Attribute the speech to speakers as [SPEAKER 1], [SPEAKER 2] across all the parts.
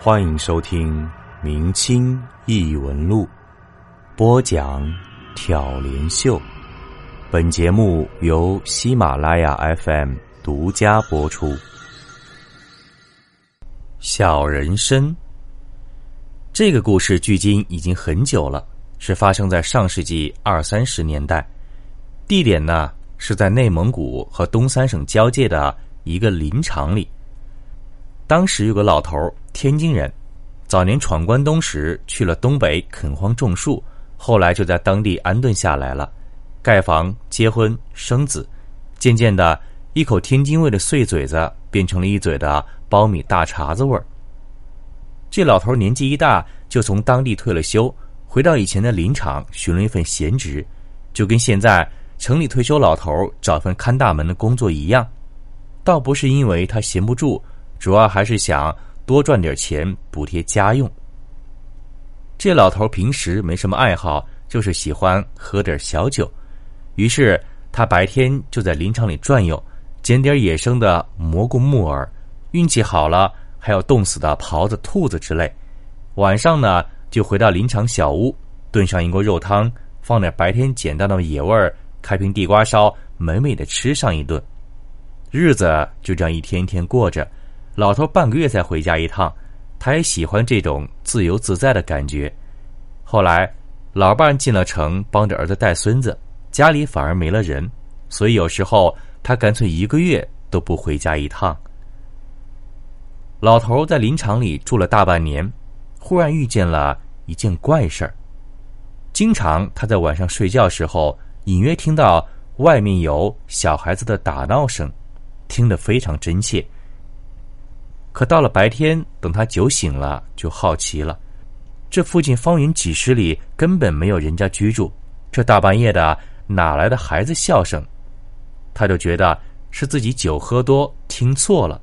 [SPEAKER 1] 欢迎收听《明清异闻录》，播讲挑帘秀。本节目由喜马拉雅 FM 独家播出。小人参这个故事距今已经很久了，是发生在上世纪二三十年代，地点呢是在内蒙古和东三省交界的一个林场里。当时有个老头天津人，早年闯关东时去了东北垦荒种树，后来就在当地安顿下来了，盖房、结婚、生子，渐渐的，一口天津味的碎嘴子变成了一嘴的苞米大碴子味儿。这老头年纪一大，就从当地退了休，回到以前的林场寻了一份闲职，就跟现在城里退休老头找份看大门的工作一样，倒不是因为他闲不住。主要还是想多赚点钱补贴家用。这老头平时没什么爱好，就是喜欢喝点小酒。于是他白天就在林场里转悠，捡点野生的蘑菇、木耳，运气好了还有冻死的狍子、兔子之类。晚上呢，就回到林场小屋，炖上一锅肉汤，放点白天捡到的野味儿，开瓶地瓜烧，美美的吃上一顿。日子就这样一天一天过着。老头半个月才回家一趟，他也喜欢这种自由自在的感觉。后来，老伴进了城，帮着儿子带孙子，家里反而没了人，所以有时候他干脆一个月都不回家一趟。老头在林场里住了大半年，忽然遇见了一件怪事儿。经常他在晚上睡觉时候，隐约听到外面有小孩子的打闹声，听得非常真切。可到了白天，等他酒醒了，就好奇了。这附近方圆几十里根本没有人家居住，这大半夜的哪来的孩子笑声？他就觉得是自己酒喝多听错了。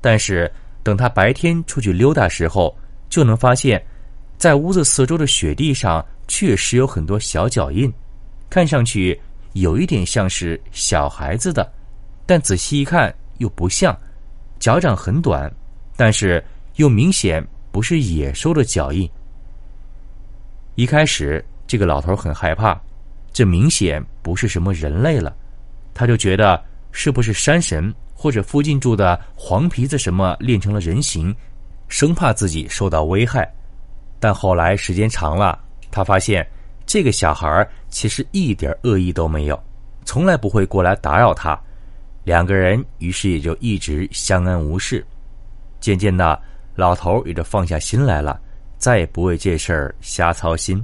[SPEAKER 1] 但是等他白天出去溜达时候，就能发现，在屋子四周的雪地上确实有很多小脚印，看上去有一点像是小孩子的，但仔细一看又不像，脚掌很短。但是又明显不是野兽的脚印。一开始，这个老头很害怕，这明显不是什么人类了，他就觉得是不是山神或者附近住的黄皮子什么练成了人形，生怕自己受到危害。但后来时间长了，他发现这个小孩其实一点恶意都没有，从来不会过来打扰他。两个人于是也就一直相安无事。渐渐的，老头也就放下心来了，再也不为这事儿瞎操心。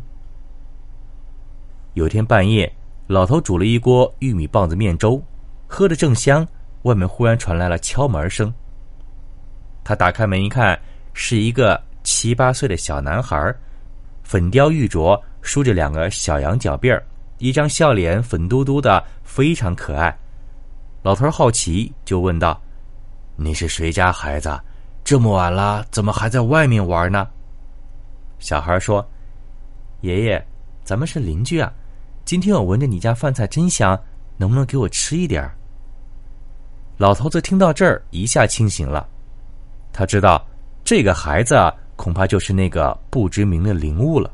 [SPEAKER 1] 有天半夜，老头煮了一锅玉米棒子面粥，喝得正香，外面忽然传来了敲门声。他打开门一看，是一个七八岁的小男孩，粉雕玉琢，梳着两个小羊角辫儿，一张笑脸，粉嘟嘟的，非常可爱。老头好奇，就问道：“你是谁家孩子？”这么晚了，怎么还在外面玩呢？小孩说：“爷爷，咱们是邻居啊。今天我闻着你家饭菜真香，能不能给我吃一点？”老头子听到这儿，一下清醒了。他知道这个孩子恐怕就是那个不知名的灵物了。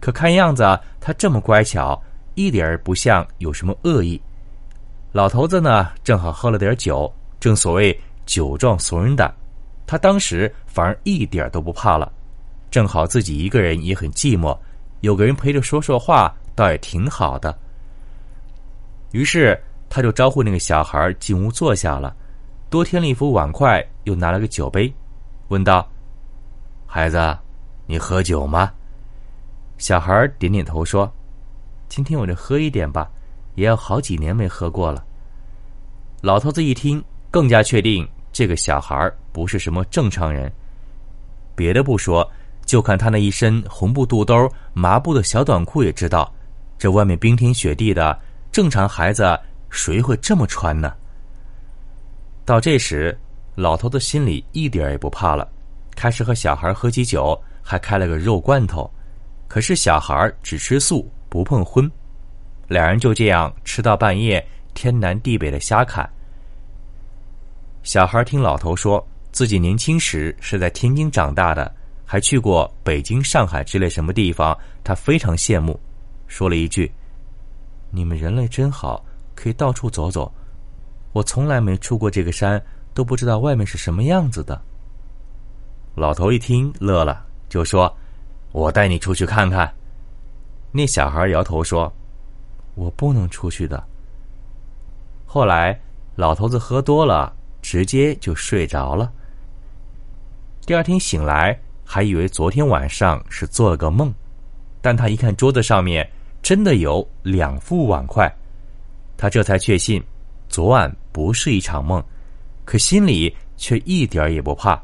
[SPEAKER 1] 可看样子他这么乖巧，一点儿不像有什么恶意。老头子呢，正好喝了点酒，正所谓酒壮怂人胆。他当时反而一点都不怕了，正好自己一个人也很寂寞，有个人陪着说说话，倒也挺好的。于是他就招呼那个小孩进屋坐下了，多添了一副碗筷，又拿了个酒杯，问道：“孩子，你喝酒吗？”小孩点点头说：“今天我就喝一点吧，也要好几年没喝过了。”老头子一听，更加确定。这个小孩不是什么正常人，别的不说，就看他那一身红布肚兜、麻布的小短裤，也知道，这外面冰天雪地的，正常孩子谁会这么穿呢？到这时，老头子心里一点也不怕了，开始和小孩喝起酒，还开了个肉罐头。可是小孩只吃素，不碰荤，两人就这样吃到半夜，天南地北的瞎侃。小孩听老头说，自己年轻时是在天津长大的，还去过北京、上海之类什么地方，他非常羡慕，说了一句：“你们人类真好，可以到处走走。我从来没出过这个山，都不知道外面是什么样子的。”老头一听乐了，就说：“我带你出去看看。”那小孩摇头说：“我不能出去的。”后来，老头子喝多了，直接就睡着了。第二天醒来，还以为昨天晚上是做了个梦，但他一看桌子上面真的有两副碗筷，他这才确信昨晚不是一场梦，可心里却一点也不怕。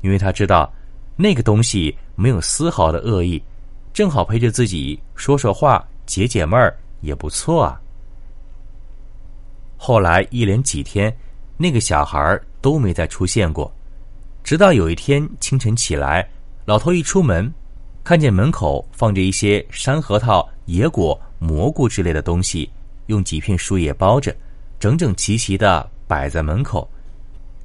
[SPEAKER 1] 因为他知道，那个东西没有丝毫的恶意，正好陪着自己说说话、解解闷儿，也不错啊。后来一连几天，那个小孩都没再出现过，直到有一天清晨起来，老头一出门，看见门口放着一些山核桃、野果、蘑菇之类的东西，用几片树叶包着，整整齐齐的摆在门口，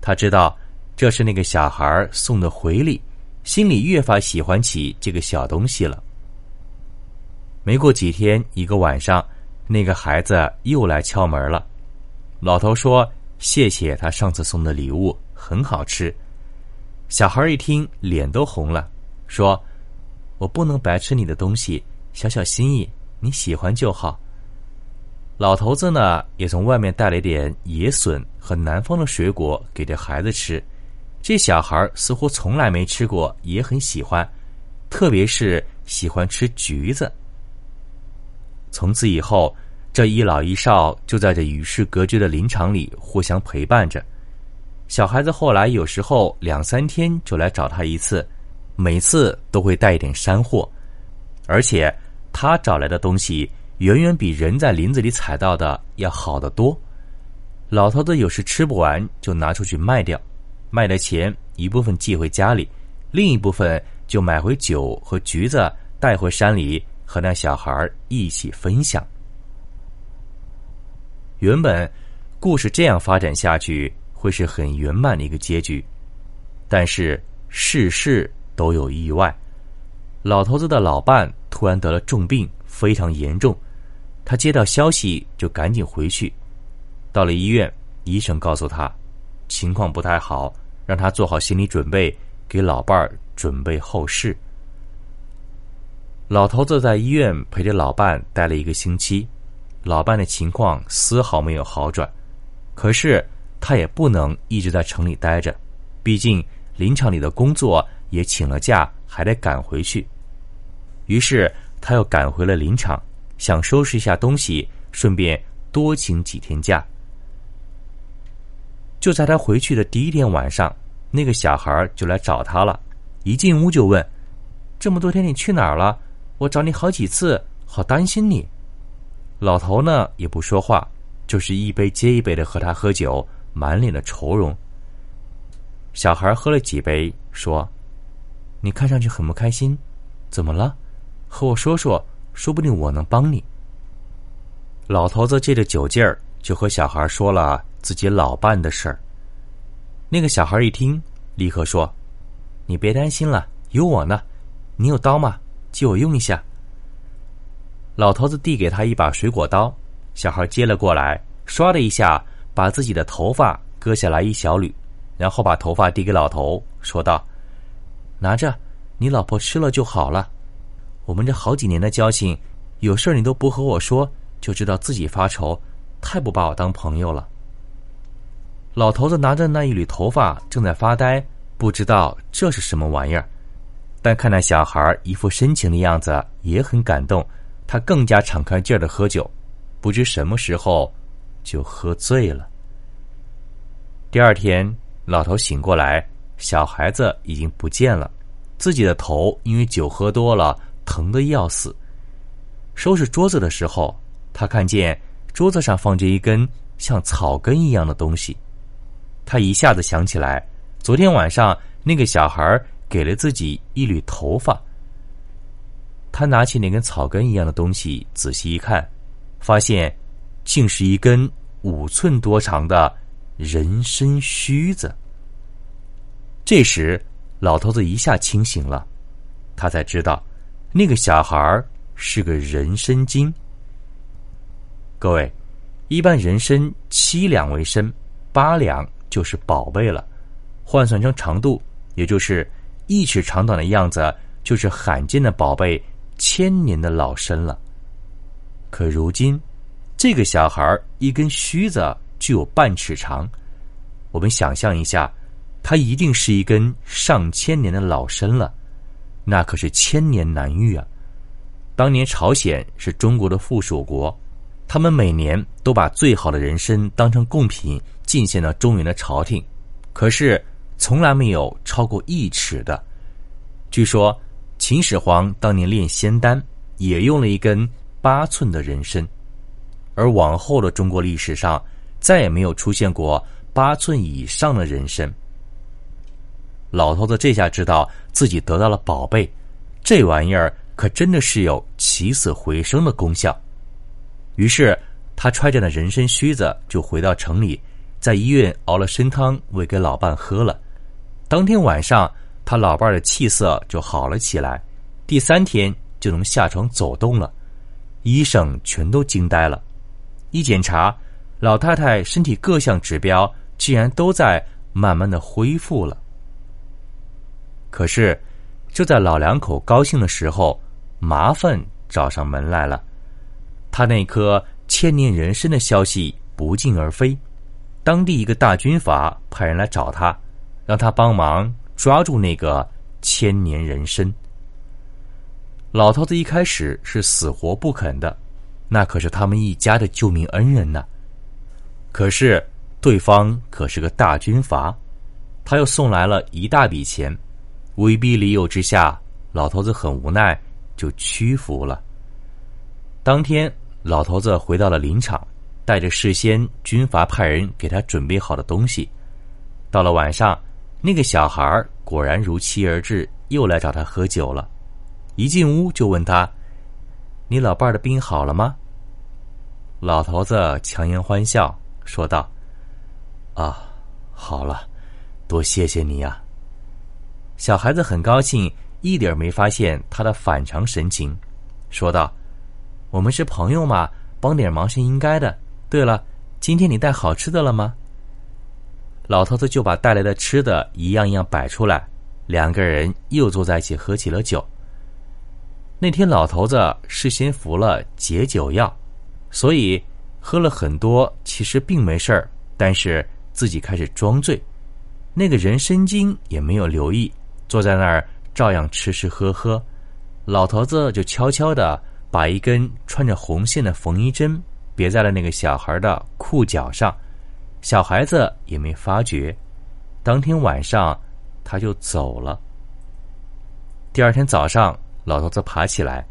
[SPEAKER 1] 他知道。这是那个小孩送的回礼，心里越发喜欢起这个小东西了。没过几天，一个晚上，那个孩子又来敲门了。老头说：“谢谢他上次送的礼物，很好吃。”小孩一听，脸都红了，说：“我不能白吃你的东西，小小心意，你喜欢就好。”老头子呢，也从外面带了点野笋和南方的水果给这孩子吃。这小孩似乎从来没吃过，也很喜欢，特别是喜欢吃橘子。从此以后，这一老一少就在这与世隔绝的林场里互相陪伴着。小孩子后来有时候两三天就来找他一次，每次都会带一点山货，而且他找来的东西远远比人在林子里采到的要好得多。老头子有时吃不完，就拿出去卖掉。卖的钱一部分寄回家里，另一部分就买回酒和橘子带回山里和那小孩一起分享。原本故事这样发展下去会是很圆满的一个结局，但是事事都有意外。老头子的老伴突然得了重病，非常严重，他接到消息就赶紧回去。到了医院，医生告诉他情况不太好。让他做好心理准备，给老伴儿准备后事。老头子在医院陪着老伴待了一个星期，老伴的情况丝毫没有好转。可是他也不能一直在城里待着，毕竟林场里的工作也请了假，还得赶回去。于是他又赶回了林场，想收拾一下东西，顺便多请几天假。就在他回去的第一天晚上，那个小孩就来找他了。一进屋就问：“这么多天你去哪儿了？我找你好几次，好担心你。”老头呢也不说话，就是一杯接一杯的和他喝酒，满脸的愁容。小孩喝了几杯，说：“你看上去很不开心，怎么了？和我说说，说不定我能帮你。”老头子借着酒劲儿，就和小孩说了。自己老伴的事儿，那个小孩一听，立刻说：“你别担心了，有我呢。你有刀吗？借我用一下。”老头子递给他一把水果刀，小孩接了过来，唰的一下把自己的头发割下来一小缕，然后把头发递给老头，说道：“拿着，你老婆吃了就好了。我们这好几年的交情，有事你都不和我说，就知道自己发愁，太不把我当朋友了。”老头子拿着那一缕头发，正在发呆，不知道这是什么玩意儿。但看那小孩一副深情的样子，也很感动。他更加敞开劲儿的喝酒，不知什么时候就喝醉了。第二天，老头醒过来，小孩子已经不见了，自己的头因为酒喝多了，疼得要死。收拾桌子的时候，他看见桌子上放着一根像草根一样的东西。他一下子想起来，昨天晚上那个小孩给了自己一缕头发。他拿起那根草根一样的东西，仔细一看，发现竟是一根五寸多长的人参须子。这时，老头子一下清醒了，他才知道，那个小孩是个人参精。各位，一般人参七两为参，八两就是宝贝了，换算成长度，也就是一尺长短的样子，就是罕见的宝贝，千年的老参了。可如今，这个小孩一根须子就有半尺长，我们想象一下，他一定是一根上千年的老参了，那可是千年难遇啊！当年朝鲜是中国的附属国，他们每年都把最好的人参当成贡品进献到中原的朝廷，可是从来没有超过一尺的。据说秦始皇当年炼仙丹也用了一根。八寸的人参，而往后的中国历史上再也没有出现过八寸以上的人参。老头子这下知道自己得到了宝贝，这玩意儿可真的是有起死回生的功效。于是他揣着那人参须子就回到城里，在医院熬了参汤喂给老伴喝了。当天晚上，他老伴的气色就好了起来，第三天就能下床走动了。医生全都惊呆了，一检查，老太太身体各项指标竟然都在慢慢的恢复了。可是，就在老两口高兴的时候，麻烦找上门来了。他那颗千年人参的消息不胫而飞，当地一个大军阀派人来找他，让他帮忙抓住那个千年人参。老头子一开始是死活不肯的，那可是他们一家的救命恩人呢。可是对方可是个大军阀，他又送来了一大笔钱，威逼利诱之下，老头子很无奈，就屈服了。当天，老头子回到了林场，带着事先军阀派人给他准备好的东西。到了晚上，那个小孩果然如期而至，又来找他喝酒了。一进屋就问他：“你老伴儿的病好了吗？”老头子强颜欢笑说道：“啊，好了，多谢谢你呀。”小孩子很高兴，一点没发现他的反常神情，说道：“我们是朋友嘛，帮点忙是应该的。对了，今天你带好吃的了吗？”老头子就把带来的吃的一样一样摆出来，两个人又坐在一起喝起了酒。那天老头子事先服了解酒药，所以喝了很多，其实并没事儿。但是自己开始装醉，那个人参精也没有留意，坐在那儿照样吃吃喝喝。老头子就悄悄的把一根穿着红线的缝衣针别在了那个小孩的裤脚上，小孩子也没发觉。当天晚上他就走了。第二天早上。老头子爬起来，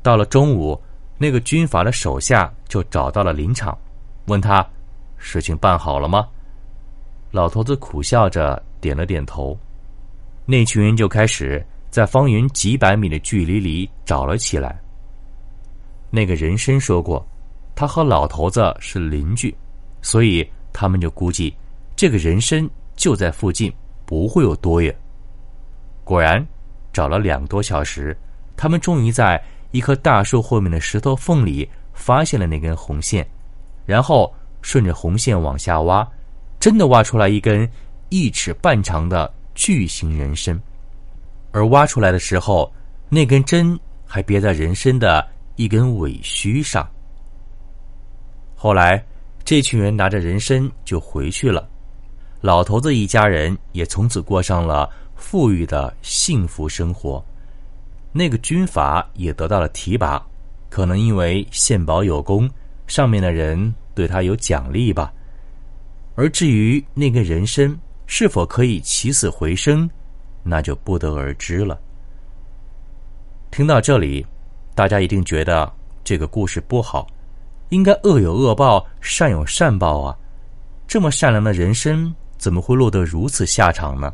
[SPEAKER 1] 到了中午，那个军阀的手下就找到了林场，问他：“事情办好了吗？”老头子苦笑着点了点头。那群人就开始在方圆几百米的距离里找了起来。那个人参说过，他和老头子是邻居，所以他们就估计这个人参就在附近，不会有多远。果然，找了两个多小时。他们终于在一棵大树后面的石头缝里发现了那根红线，然后顺着红线往下挖，真的挖出来一根一尺半长的巨型人参。而挖出来的时候，那根针还别在人参的一根尾须上。后来，这群人拿着人参就回去了，老头子一家人也从此过上了富裕的幸福生活。那个军阀也得到了提拔，可能因为献宝有功，上面的人对他有奖励吧。而至于那个人参是否可以起死回生，那就不得而知了。听到这里，大家一定觉得这个故事不好，应该恶有恶报，善有善报啊！这么善良的人生，怎么会落得如此下场呢？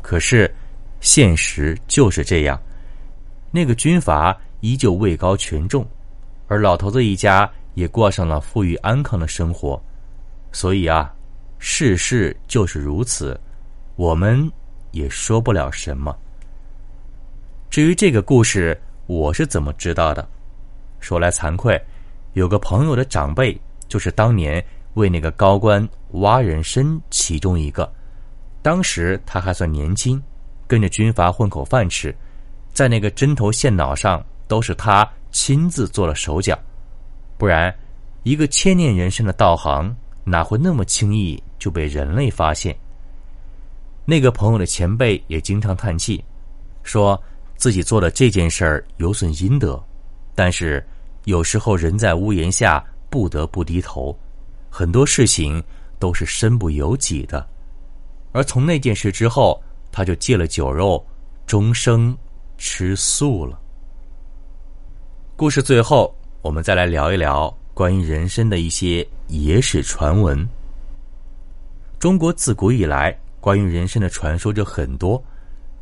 [SPEAKER 1] 可是，现实就是这样。那个军阀依旧位高权重，而老头子一家也过上了富裕安康的生活。所以啊，世事就是如此，我们也说不了什么。至于这个故事，我是怎么知道的？说来惭愧，有个朋友的长辈就是当年为那个高官挖人参其中一个。当时他还算年轻，跟着军阀混口饭吃，在那个针头线脑上都是他亲自做了手脚，不然一个千年人参的道行哪会那么轻易就被人类发现？那个朋友的前辈也经常叹气，说自己做的这件事儿有损阴德，但是有时候人在屋檐下不得不低头，很多事情都是身不由己的。而从那件事之后，他就戒了酒肉，终生吃素了。故事最后，我们再来聊一聊关于人参的一些野史传闻。中国自古以来，关于人参的传说就很多，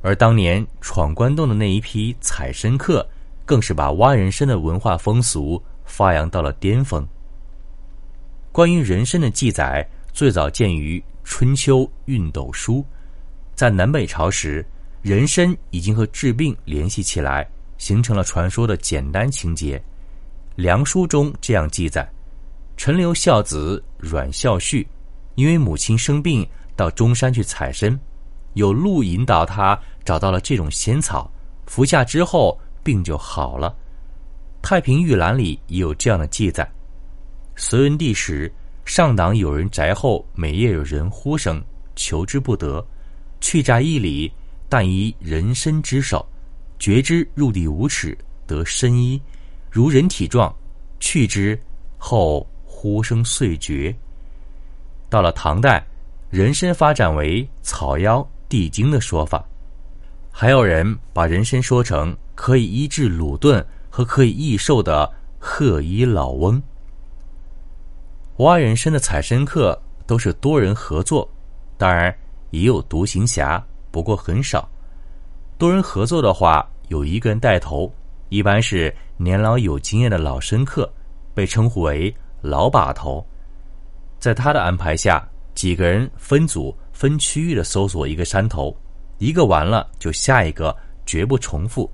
[SPEAKER 1] 而当年闯关东的那一批采参客，更是把挖人参的文化风俗发扬到了巅峰。关于人参的记载，最早见于。春秋运斗书，在南北朝时，人参已经和治病联系起来，形成了传说的简单情节。梁书中这样记载：陈留孝子阮孝绪，因为母亲生病，到中山去采参，有路引导他找到了这种仙草，服下之后病就好了。太平御览里也有这样的记载。隋文帝时。上党有人宅后，每夜有人呼声，求之不得。去宅一里，但依人参之手，觉之入地五尺，得身衣，如人体状。去之后，呼声遂绝。到了唐代，人参发展为草药地精的说法，还有人把人参说成可以医治鲁钝和可以益寿的鹤衣老翁。挖人参的采参客都是多人合作，当然也有独行侠，不过很少。多人合作的话，有一个人带头，一般是年老有经验的老参客，被称呼为老把头。在他的安排下，几个人分组、分区域的搜索一个山头，一个完了就下一个，绝不重复。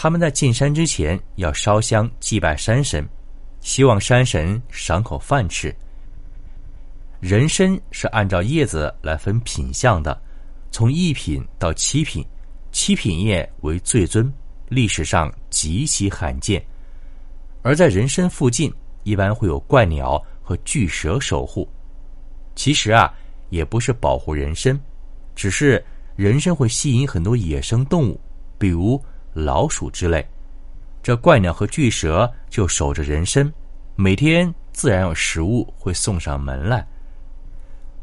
[SPEAKER 1] 他们在进山之前要烧香祭拜山神。希望山神赏口饭吃。人参是按照叶子来分品相的，从一品到七品，七品叶为最尊，历史上极其罕见。而在人参附近，一般会有怪鸟和巨蛇守护。其实啊，也不是保护人参，只是人参会吸引很多野生动物，比如老鼠之类。这怪鸟和巨蛇就守着人参，每天自然有食物会送上门来。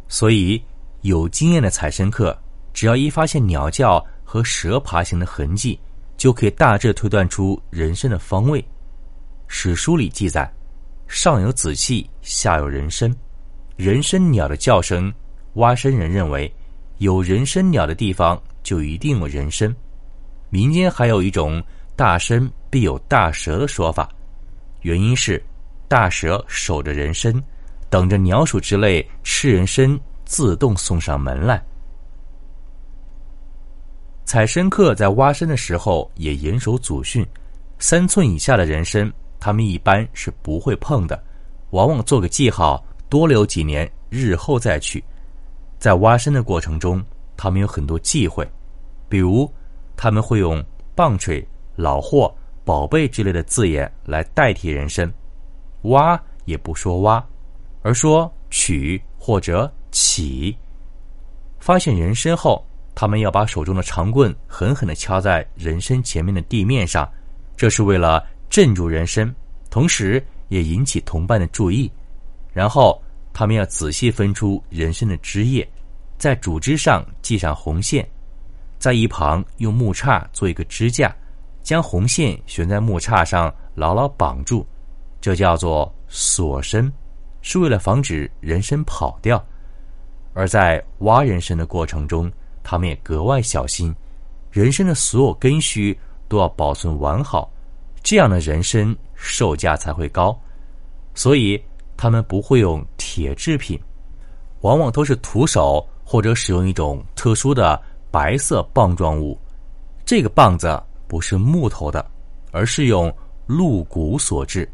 [SPEAKER 1] 所以，有经验的采参客，只要一发现鸟叫和蛇爬行的痕迹，就可以大致推断出人参的方位。史书里记载，上有紫气，下有人参。人参鸟的叫声，挖参人认为，有人参鸟的地方就一定有人参。民间还有一种。大参必有大蛇的说法，原因是大蛇守着人参，等着鸟鼠之类吃人参，自动送上门来。采参客在挖参的时候也严守祖训，三寸以下的人参，他们一般是不会碰的，往往做个记号，多留几年，日后再去。在挖参的过程中，他们有很多忌讳，比如他们会用棒槌。老货、宝贝之类的字眼来代替人参，挖也不说挖，而说取或者起。发现人参后，他们要把手中的长棍狠狠的敲在人参前面的地面上，这是为了镇住人参，同时也引起同伴的注意。然后他们要仔细分出人参的枝叶，在主枝上系上红线，在一旁用木叉做一个支架。将红线悬在木叉上，牢牢绑住，这叫做锁身，是为了防止人参跑掉。而在挖人参的过程中，他们也格外小心，人参的所有根须都要保存完好，这样的人参售价才会高。所以他们不会用铁制品，往往都是徒手或者使用一种特殊的白色棒状物。这个棒子不是木头的，而是用鹿骨所制。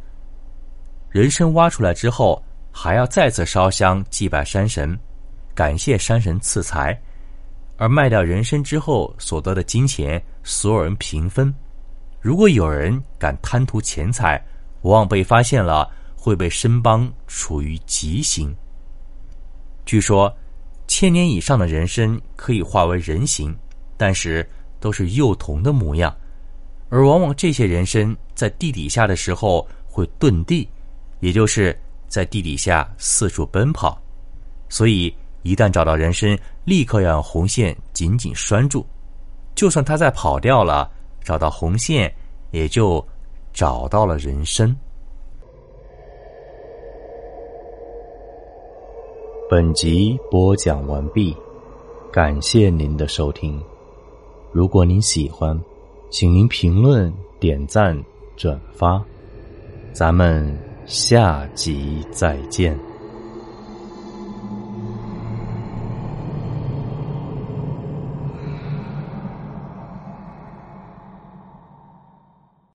[SPEAKER 1] 人参挖出来之后，还要再次烧香祭拜山神，感谢山神赐财。而卖掉人参之后所得的金钱，所有人平分。如果有人敢贪图钱财，往往被发现了，会被申邦处于极刑。据说，千年以上的人参可以化为人形，但是都是幼童的模样。而往往这些人参在地底下的时候会遁地，也就是在地底下四处奔跑，所以。一旦找到人参，立刻要用红线紧紧拴住。就算他再跑掉了，找到红线，也就找到了人参。本集播讲完毕，感谢您的收听。如果您喜欢，请您评论、点赞、转发。咱们下集再见。